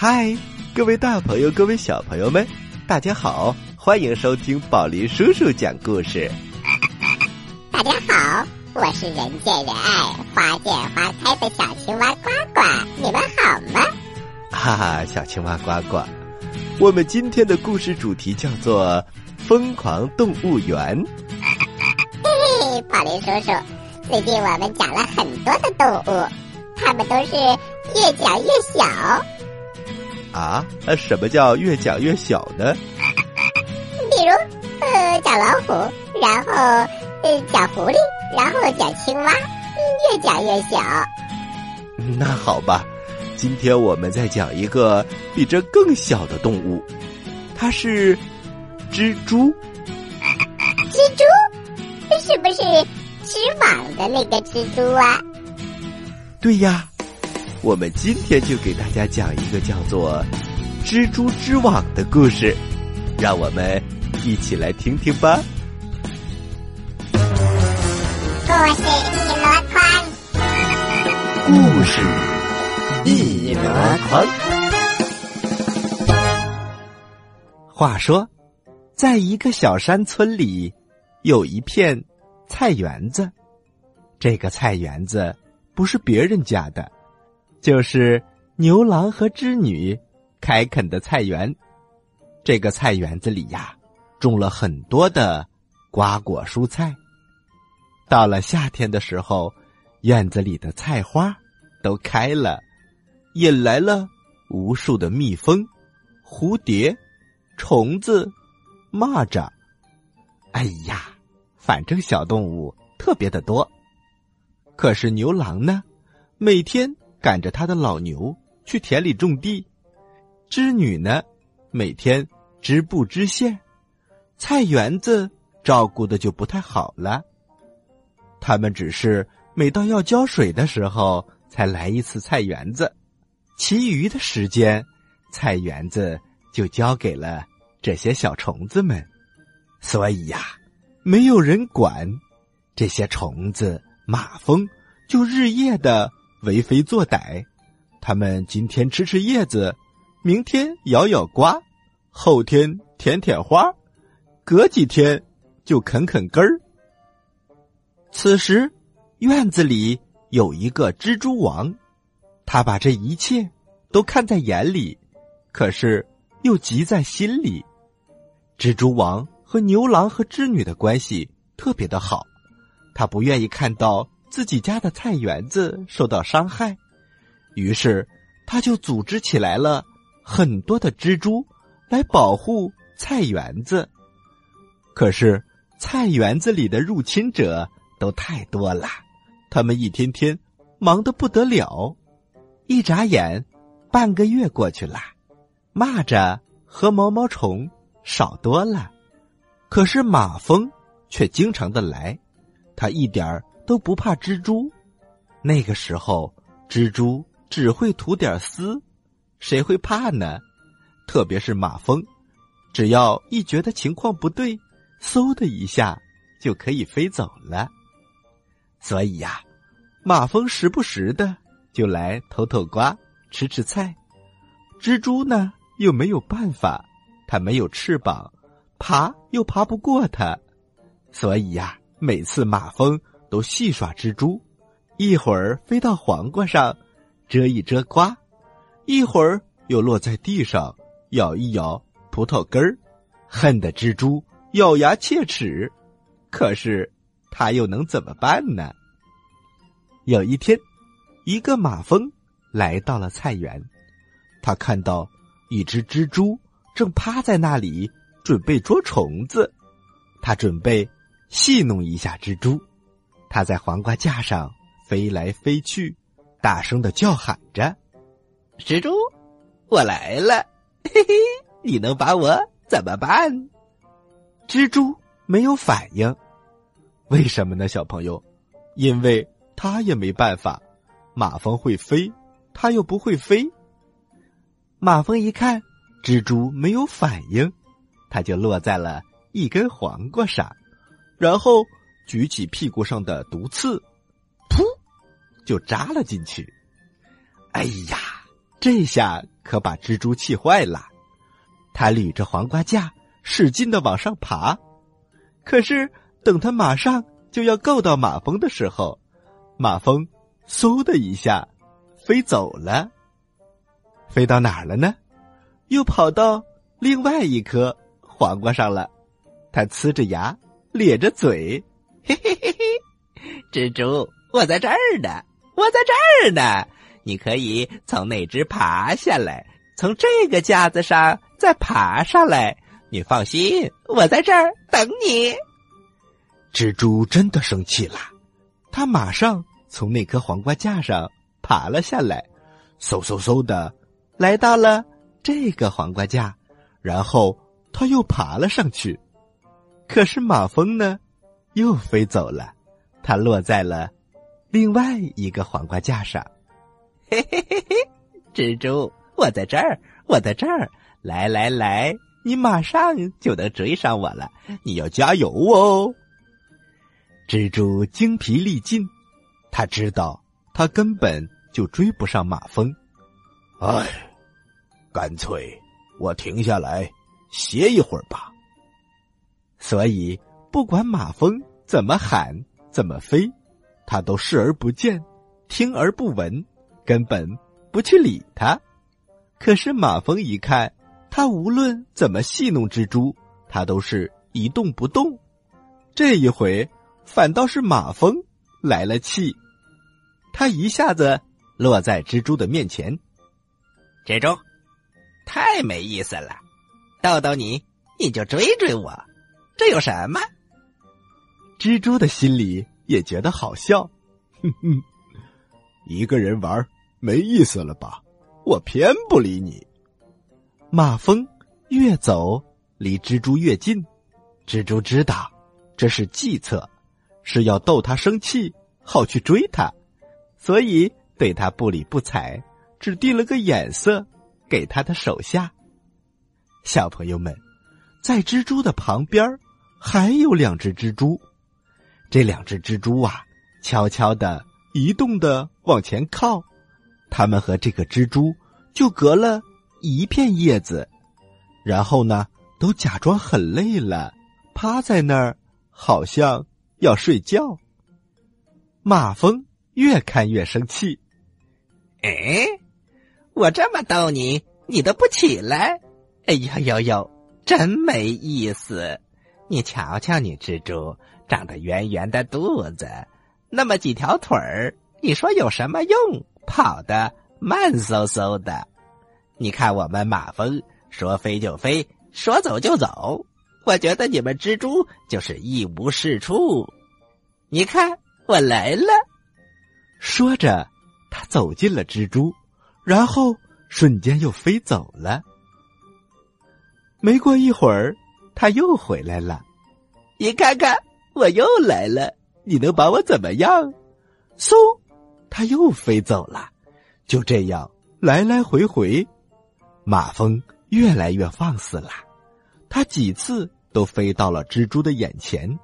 嗨，各位大朋友，各位小朋友们，大家好，欢迎收听宝林叔叔讲故事。大家好，我是人见人爱、花见花开的小青蛙呱呱，你们好吗？哈哈，小青蛙呱呱，我们今天的故事主题叫做《疯狂动物园》。嘿嘿，宝林叔叔，最近我们讲了很多的动物，它们都是越讲越小。啊，什么叫越讲越小呢？比如，呃，讲老虎，然后呃讲狐狸，然后讲青蛙，越讲越小。那好吧，今天我们再讲一个比这更小的动物，它是蜘蛛。蜘蛛是不是织网的那个蜘蛛啊？对呀。我们今天就给大家讲一个叫做《蜘蛛织网》的故事，让我们一起来听听吧。故事一箩筐，故事一箩筐。话说，在一个小山村里，有一片菜园子。这个菜园子不是别人家的。就是牛郎和织女开垦的菜园，这个菜园子里呀，种了很多的瓜果蔬菜。到了夏天的时候，院子里的菜花都开了，引来了无数的蜜蜂、蝴蝶、虫子、蚂蚱。哎呀，反正小动物特别的多。可是牛郎呢，每天。赶着他的老牛去田里种地，织女呢，每天织布织线，菜园子照顾的就不太好了。他们只是每到要浇水的时候才来一次菜园子，其余的时间，菜园子就交给了这些小虫子们。所以呀，没有人管，这些虫子、马蜂就日夜的。为非作歹，他们今天吃吃叶子，明天咬咬瓜，后天舔舔花，隔几天就啃啃根儿。此时，院子里有一个蜘蛛王，他把这一切都看在眼里，可是又急在心里。蜘蛛王和牛郎和织女的关系特别的好，他不愿意看到。自己家的菜园子受到伤害，于是他就组织起来了很多的蜘蛛来保护菜园子。可是菜园子里的入侵者都太多了，他们一天天忙得不得了。一眨眼，半个月过去了，蚂蚱和毛毛虫少多了，可是马蜂却经常的来，它一点儿。都不怕蜘蛛，那个时候蜘蛛只会吐点丝，谁会怕呢？特别是马蜂，只要一觉得情况不对，嗖的一下就可以飞走了。所以呀，马蜂时不时的就来偷偷瓜，吃吃菜。蜘蛛呢又没有办法，它没有翅膀，爬又爬不过它，所以呀，每次马蜂。都戏耍蜘蛛，一会儿飞到黄瓜上，遮一遮瓜；一会儿又落在地上，咬一咬葡萄根儿，恨得蜘蛛咬牙切齿。可是，他又能怎么办呢？有一天，一个马蜂来到了菜园，他看到一只蜘蛛正趴在那里，准备捉虫子。他准备戏弄一下蜘蛛。它在黄瓜架上飞来飞去，大声的叫喊着：“蜘蛛，我来了！嘿嘿，你能把我怎么办？”蜘蛛没有反应，为什么呢？小朋友，因为它也没办法。马蜂会飞，它又不会飞。马蜂一看蜘蛛没有反应，它就落在了一根黄瓜上，然后。举起屁股上的毒刺，噗，就扎了进去。哎呀，这下可把蜘蛛气坏了，他捋着黄瓜架，使劲的往上爬。可是等他马上就要够到马蜂的时候，马蜂嗖的一下飞走了。飞到哪儿了呢？又跑到另外一颗黄瓜上了。他呲着牙，咧着嘴，嘿嘿嘿嘿，蜘蛛，我在这儿呢，我在这儿呢。你可以从那只爬下来，从这个架子上再爬上来。你放心，我在这儿等你。蜘蛛真的生气了，他马上从那颗黄瓜架上爬了下来，嗖嗖嗖的来到了这个黄瓜架，然后他又爬了上去。可是马蜂呢，又飞走了，它落在了另外一个黄瓜架上。嘿嘿嘿嘿，蜘蛛，我在这儿，我在这儿，来来来，你马上就能追上我了，你要加油哦！蜘蛛精疲力尽，他知道他根本就追不上马蜂。唉，干脆我停下来歇一会儿吧。所以，不管马蜂怎么喊、怎么飞，他都视而不见，听而不闻。根本不去理他，可是马蜂一看，他无论怎么戏弄蜘蛛，他都是一动不动。这一回反倒是马蜂来了气，他一下子落在蜘蛛的面前。蜘蛛，太没意思了，逗逗你，你就追追我，这有什么？蜘蛛的心里也觉得好笑，哼哼，一个人玩。没意思了吧？我偏不理你。马蜂越走离蜘蛛越近，蜘蛛知道这是计策，是要逗他生气，好去追他，所以对他不理不睬，只递了个眼色给他的手下。小朋友们，在蜘蛛的旁边还有两只蜘蛛，这两只蜘蛛啊，悄悄的移动的往前靠。他们和这个蜘蛛就隔了一片叶子，然后呢，都假装很累了，趴在那儿，好像要睡觉。马蜂越看越生气，哎，我这么逗你，你都不起来？哎呀呦呦，真没意思！你瞧瞧，你蜘蛛长得圆圆的肚子，那么几条腿儿，你说有什么用？跑得慢嗖嗖的，你看我们马蜂说飞就飞，说走就走。我觉得你们蜘蛛就是一无是处。你看我来了，说着，他走进了蜘蛛，然后瞬间又飞走了。没过一会儿，他又回来了。你看看，我又来了，你能把我怎么样？嗖。它又飞走了，就这样来来回回，马蜂越来越放肆了。它几次都飞到了蜘蛛的眼前，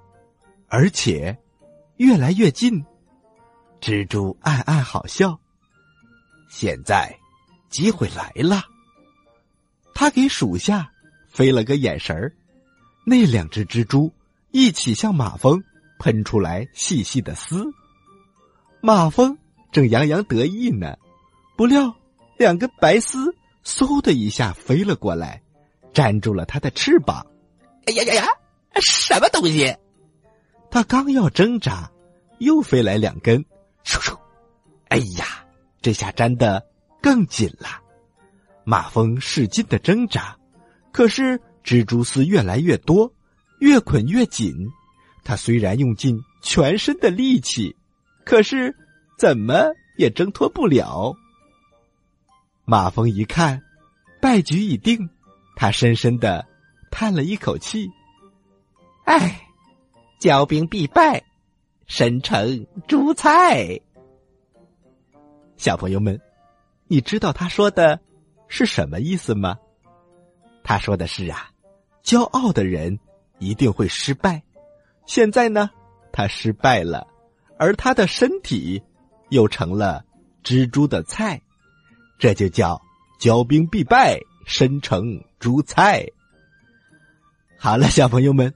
而且越来越近。蜘蛛暗暗好笑。现在机会来了，他给属下飞了个眼神儿，那两只蜘蛛一起向马蜂喷出来细细的丝，马蜂。正洋洋得意呢，不料两根白丝嗖的一下飞了过来，粘住了它的翅膀。哎呀呀呀！什么东西？它刚要挣扎，又飞来两根，嗖嗖！哎呀，这下粘的更紧了。马蜂使劲的挣扎，可是蜘蛛丝越来越多，越捆越紧。他虽然用尽全身的力气，可是。怎么也挣脱不了。马蜂一看，败局已定，他深深的叹了一口气：“唉，骄兵必败，身成猪菜。”小朋友们，你知道他说的是什么意思吗？他说的是啊，骄傲的人一定会失败。现在呢，他失败了，而他的身体。又成了蜘蛛的菜，这就叫骄兵必败，身成猪菜。好了，小朋友们，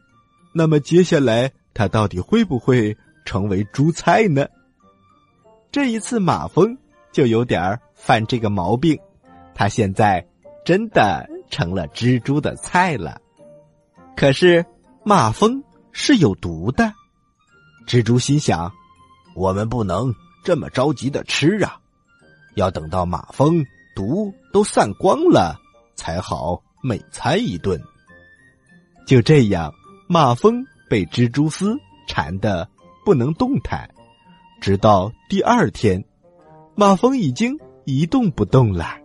那么接下来他到底会不会成为猪菜呢？这一次马蜂就有点犯这个毛病，他现在真的成了蜘蛛的菜了。可是马蜂是有毒的，蜘蛛心想：我们不能这么着急的吃啊，要等到马蜂毒都散光了才好美餐一顿。就这样，马蜂被蜘蛛丝缠得不能动弹，直到第二天，马蜂已经一动不动了。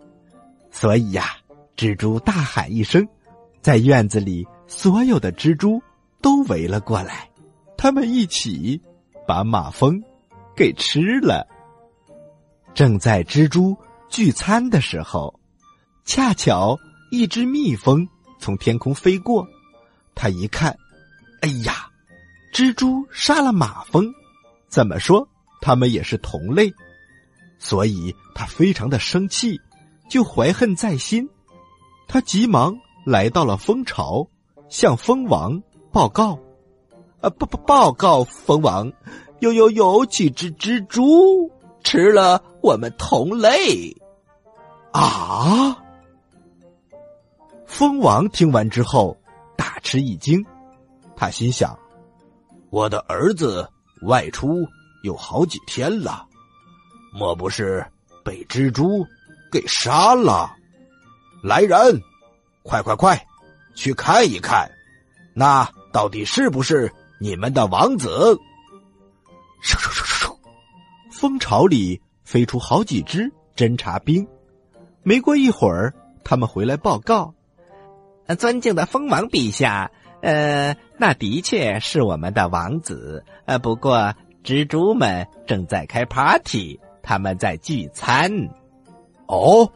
所以呀，蜘蛛大喊一声，在院子里。所有的蜘蛛都围了过来，他们一起把马蜂给吃了。正在蜘蛛聚餐的时候，恰巧一只蜜蜂从天空飞过，他一看，哎呀，蜘蛛杀了马蜂，怎么说他们也是同类，所以他非常的生气，就怀恨在心，他急忙来到了蜂巢。向蜂王报告，啊，报报报告蜂王，有有有几只蜘蛛吃了我们同类，啊！蜂王听完之后大吃一惊，他心想：我的儿子外出有好几天了，莫不是被蜘蛛给杀了？来人，快快快！去看一看，那到底是不是你们的王子？蜂巢里飞出好几只侦察兵。没过一会儿，他们回来报告：“尊敬的蜂王陛下，呃，那的确是我们的王子。呃，不过蜘蛛们正在开 party，他们在聚餐。”哦。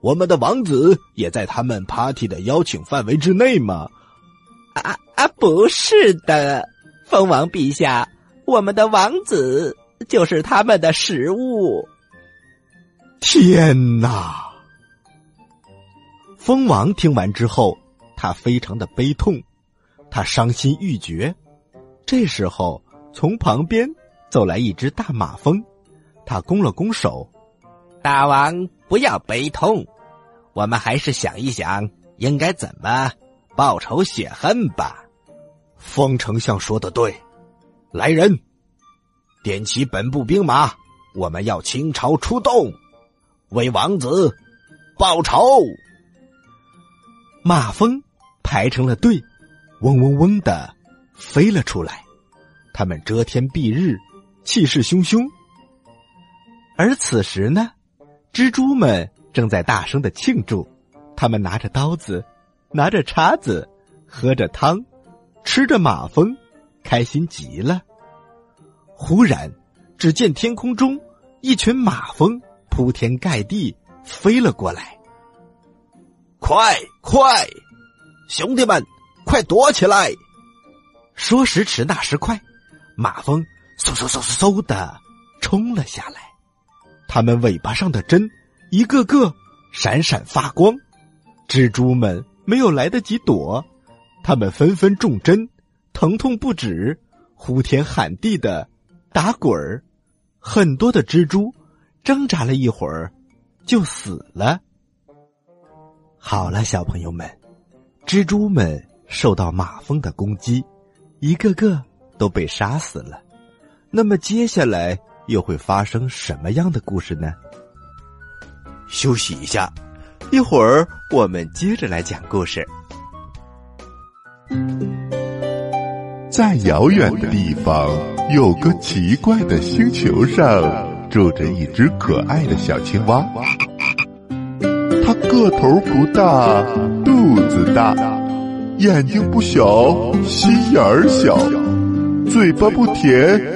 我们的王子也在他们 party 的邀请范围之内吗？啊啊，不是的，蜂王陛下，我们的王子就是他们的食物。天哪！蜂王听完之后，他非常的悲痛，他伤心欲绝。这时候，从旁边走来一只大马蜂，他弓了弓手，大王不要悲痛。我们还是想一想，应该怎么报仇雪恨吧。风丞相说的对，来人，点起本部兵马，我们要倾巢出动，为王子报仇。马蜂排成了队，嗡嗡嗡的飞了出来，他们遮天蔽日，气势汹汹。而此时呢，蜘蛛们。正在大声的庆祝，他们拿着刀子，拿着叉子，喝着汤，吃着马蜂，开心极了。忽然，只见天空中一群马蜂铺天盖地飞了过来。快快，兄弟们，快躲起来！说时迟，那时快，马蜂嗖嗖嗖嗖嗖的冲了下来，它们尾巴上的针。一个个闪闪发光，蜘蛛们没有来得及躲，他们纷纷中针，疼痛不止，呼天喊地的打滚儿。很多的蜘蛛挣扎了一会儿，就死了。好了，小朋友们，蜘蛛们受到马蜂的攻击，一个个都被杀死了。那么接下来又会发生什么样的故事呢？休息一下，一会儿我们接着来讲故事。在遥远的地方，有个奇怪的星球上，住着一只可爱的小青蛙。它个头不大，肚子大，眼睛不小，心眼儿小，嘴巴不甜，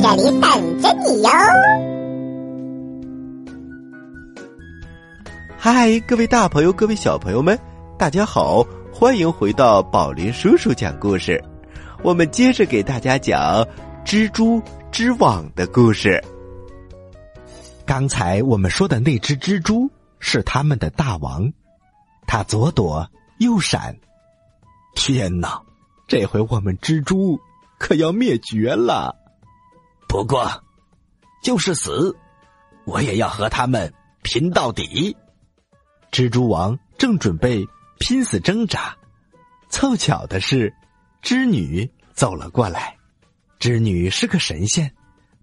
这里等着你哟。嗨，各位大朋友，各位小朋友们，大家好，欢迎回到宝林叔叔讲故事。我们接着给大家讲蜘蛛织网的故事。刚才我们说的那只蜘蛛是他们的大王，它左躲右闪。天哪，这回我们蜘蛛可要灭绝了！不过，就是死，我也要和他们拼到底。蜘蛛王正准备拼死挣扎，凑巧的是，织女走了过来。织女是个神仙，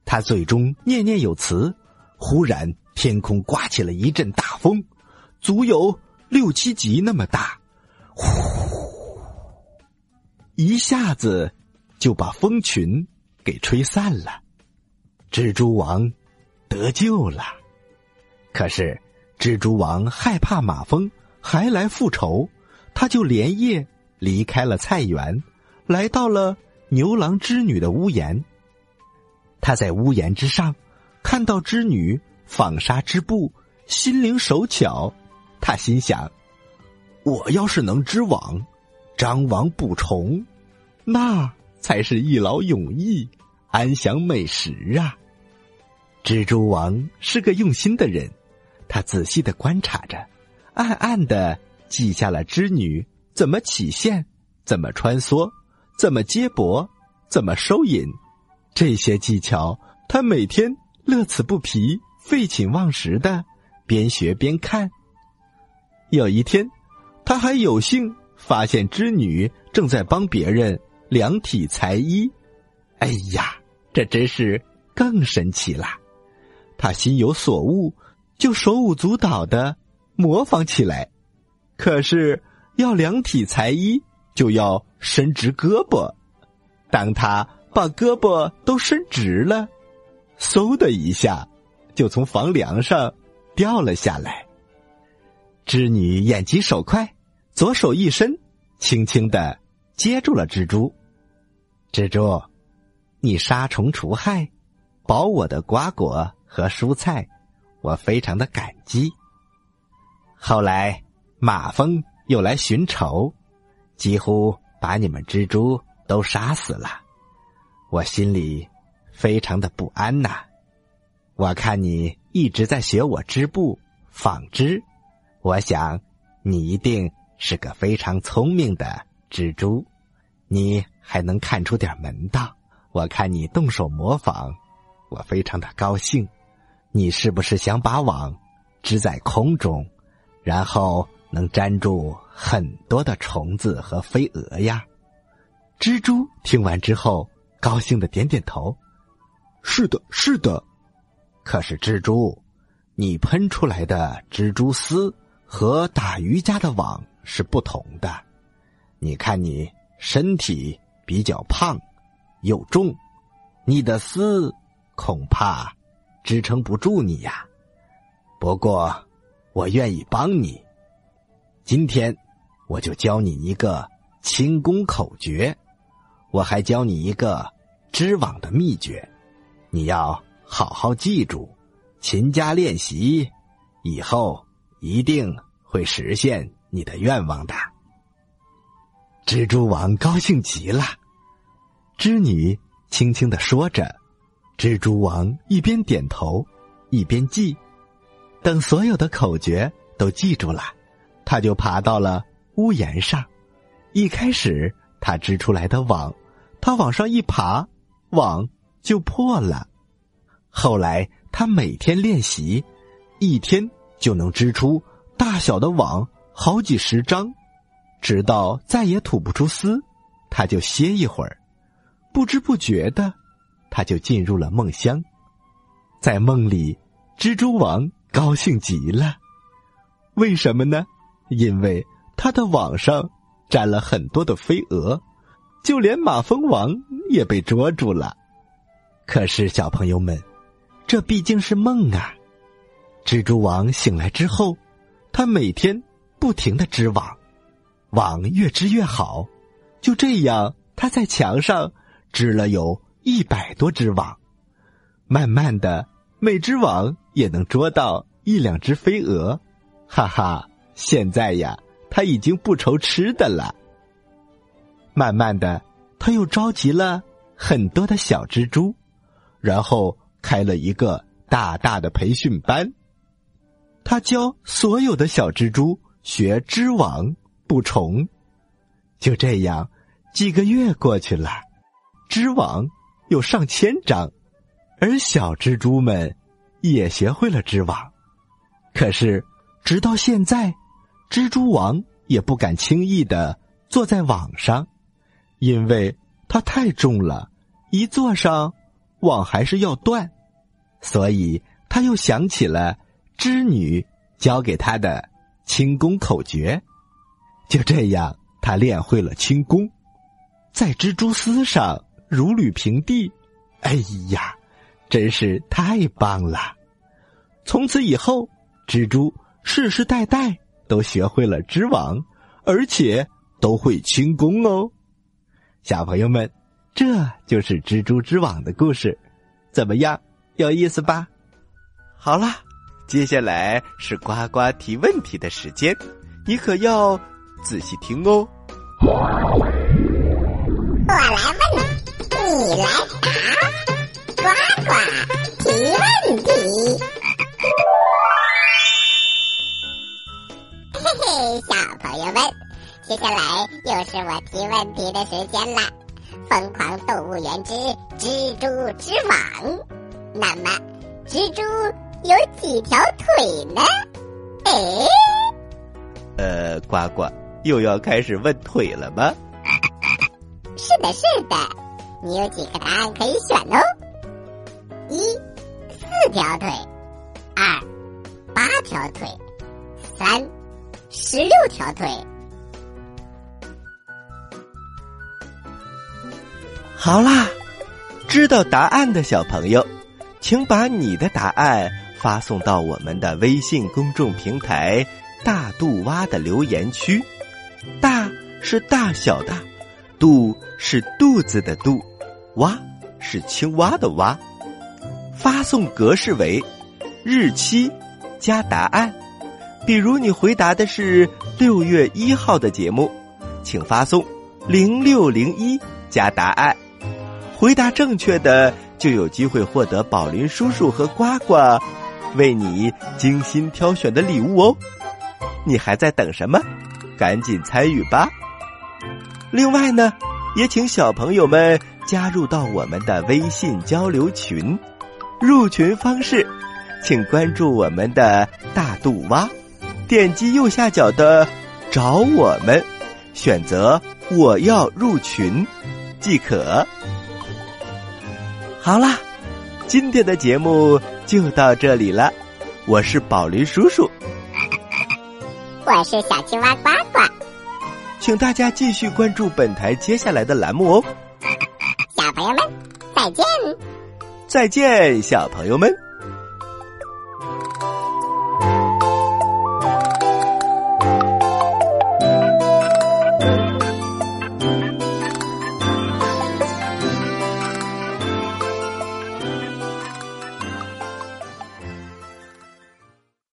她嘴中念念有词。忽然，天空刮起了一阵大风，足有六七级那么大，呼，一下子就把蜂群给吹散了。蜘蛛王得救了。可是，蜘蛛王害怕马蜂还来复仇，他就连夜离开了菜园，来到了牛郎织女的屋檐。他在屋檐之上。看到织女纺纱织布，心灵手巧，他心想：我要是能织网，张网捕虫，那才是一劳永逸，安享美食啊！蜘蛛王是个用心的人，他仔细的观察着，暗暗的记下了织女怎么起线，怎么穿梭，怎么接驳，怎么收引，这些技巧，他每天。乐此不疲，废寝忘食的边学边看。有一天，他还有幸发现织女正在帮别人量体裁衣。哎呀，这真是更神奇了！他心有所悟，就手舞足蹈的模仿起来。可是要量体裁衣，就要伸直胳膊。当他把胳膊都伸直了。嗖的一下，就从房梁上掉了下来。织女眼疾手快，左手一伸，轻轻的接住了蜘蛛。蜘蛛，你杀虫除害，保我的瓜果和蔬菜，我非常的感激。后来马蜂又来寻仇，几乎把你们蜘蛛都杀死了，我心里。非常的不安呐！我看你一直在学我织布纺织，我想你一定是个非常聪明的蜘蛛，你还能看出点门道。我看你动手模仿，我非常的高兴。你是不是想把网织在空中，然后能粘住很多的虫子和飞蛾呀？蜘蛛听完之后，高兴的点点头。是的，是的。可是蜘蛛，你喷出来的蜘蛛丝和打瑜伽的网是不同的。你看，你身体比较胖，又重，你的丝恐怕支撑不住你呀。不过，我愿意帮你。今天，我就教你一个轻功口诀，我还教你一个织网的秘诀。你要好好记住，勤加练习，以后一定会实现你的愿望的。蜘蛛王高兴极了，织女轻轻的说着，蜘蛛王一边点头一边记。等所有的口诀都记住了，他就爬到了屋檐上。一开始，他织出来的网，他往上一爬，网。就破了。后来他每天练习，一天就能织出大小的网好几十张，直到再也吐不出丝，他就歇一会儿。不知不觉的，他就进入了梦乡。在梦里，蜘蛛王高兴极了。为什么呢？因为他的网上粘了很多的飞蛾，就连马蜂王也被捉住了。可是，小朋友们，这毕竟是梦啊！蜘蛛王醒来之后，他每天不停的织网，网越织越好。就这样，他在墙上织了有一百多只网。慢慢的，每只网也能捉到一两只飞蛾。哈哈，现在呀，他已经不愁吃的了。慢慢的，他又召集了很多的小蜘蛛，然后开了一个大大的培训班。他教所有的小蜘蛛学织网、捕虫。就这样，几个月过去了，织网有上千张，而小蜘蛛们也学会了织网。可是，直到现在，蜘蛛王也不敢轻易的坐在网上，因为它太重了，一坐上网还是要断。所以，他又想起了。织女教给他的轻功口诀，就这样，他练会了轻功，在蜘蛛丝上如履平地。哎呀，真是太棒了！从此以后，蜘蛛世世代代都学会了织网，而且都会轻功哦。小朋友们，这就是蜘蛛织网的故事，怎么样？有意思吧？好啦。接下来是呱呱提问题的时间，你可要仔细听哦。我来问，你来答，呱呱提问题。嘿嘿，小朋友们，接下来又是我提问题的时间啦！疯狂动物园之蜘蛛之网，那么蜘蛛。有几条腿呢？哎，呃，呱呱又要开始问腿了吗？是的，是的，你有几个答案可以选哦。一，四条腿；二，八条腿；三，十六条腿。好啦，知道答案的小朋友，请把你的答案。发送到我们的微信公众平台“大肚蛙”的留言区，大是大小的，肚是肚子的肚，蛙是青蛙的蛙。发送格式为日期加答案，比如你回答的是六月一号的节目，请发送零六零一加答案。回答正确的就有机会获得宝林叔叔和呱呱。为你精心挑选的礼物哦，你还在等什么？赶紧参与吧！另外呢，也请小朋友们加入到我们的微信交流群。入群方式，请关注我们的大肚蛙，点击右下角的“找我们”，选择“我要入群”即可。好啦，今天的节目。就到这里了，我是宝林叔叔，我是小青蛙呱呱，请大家继续关注本台接下来的栏目哦。朋友们，再见！再见，小朋友们。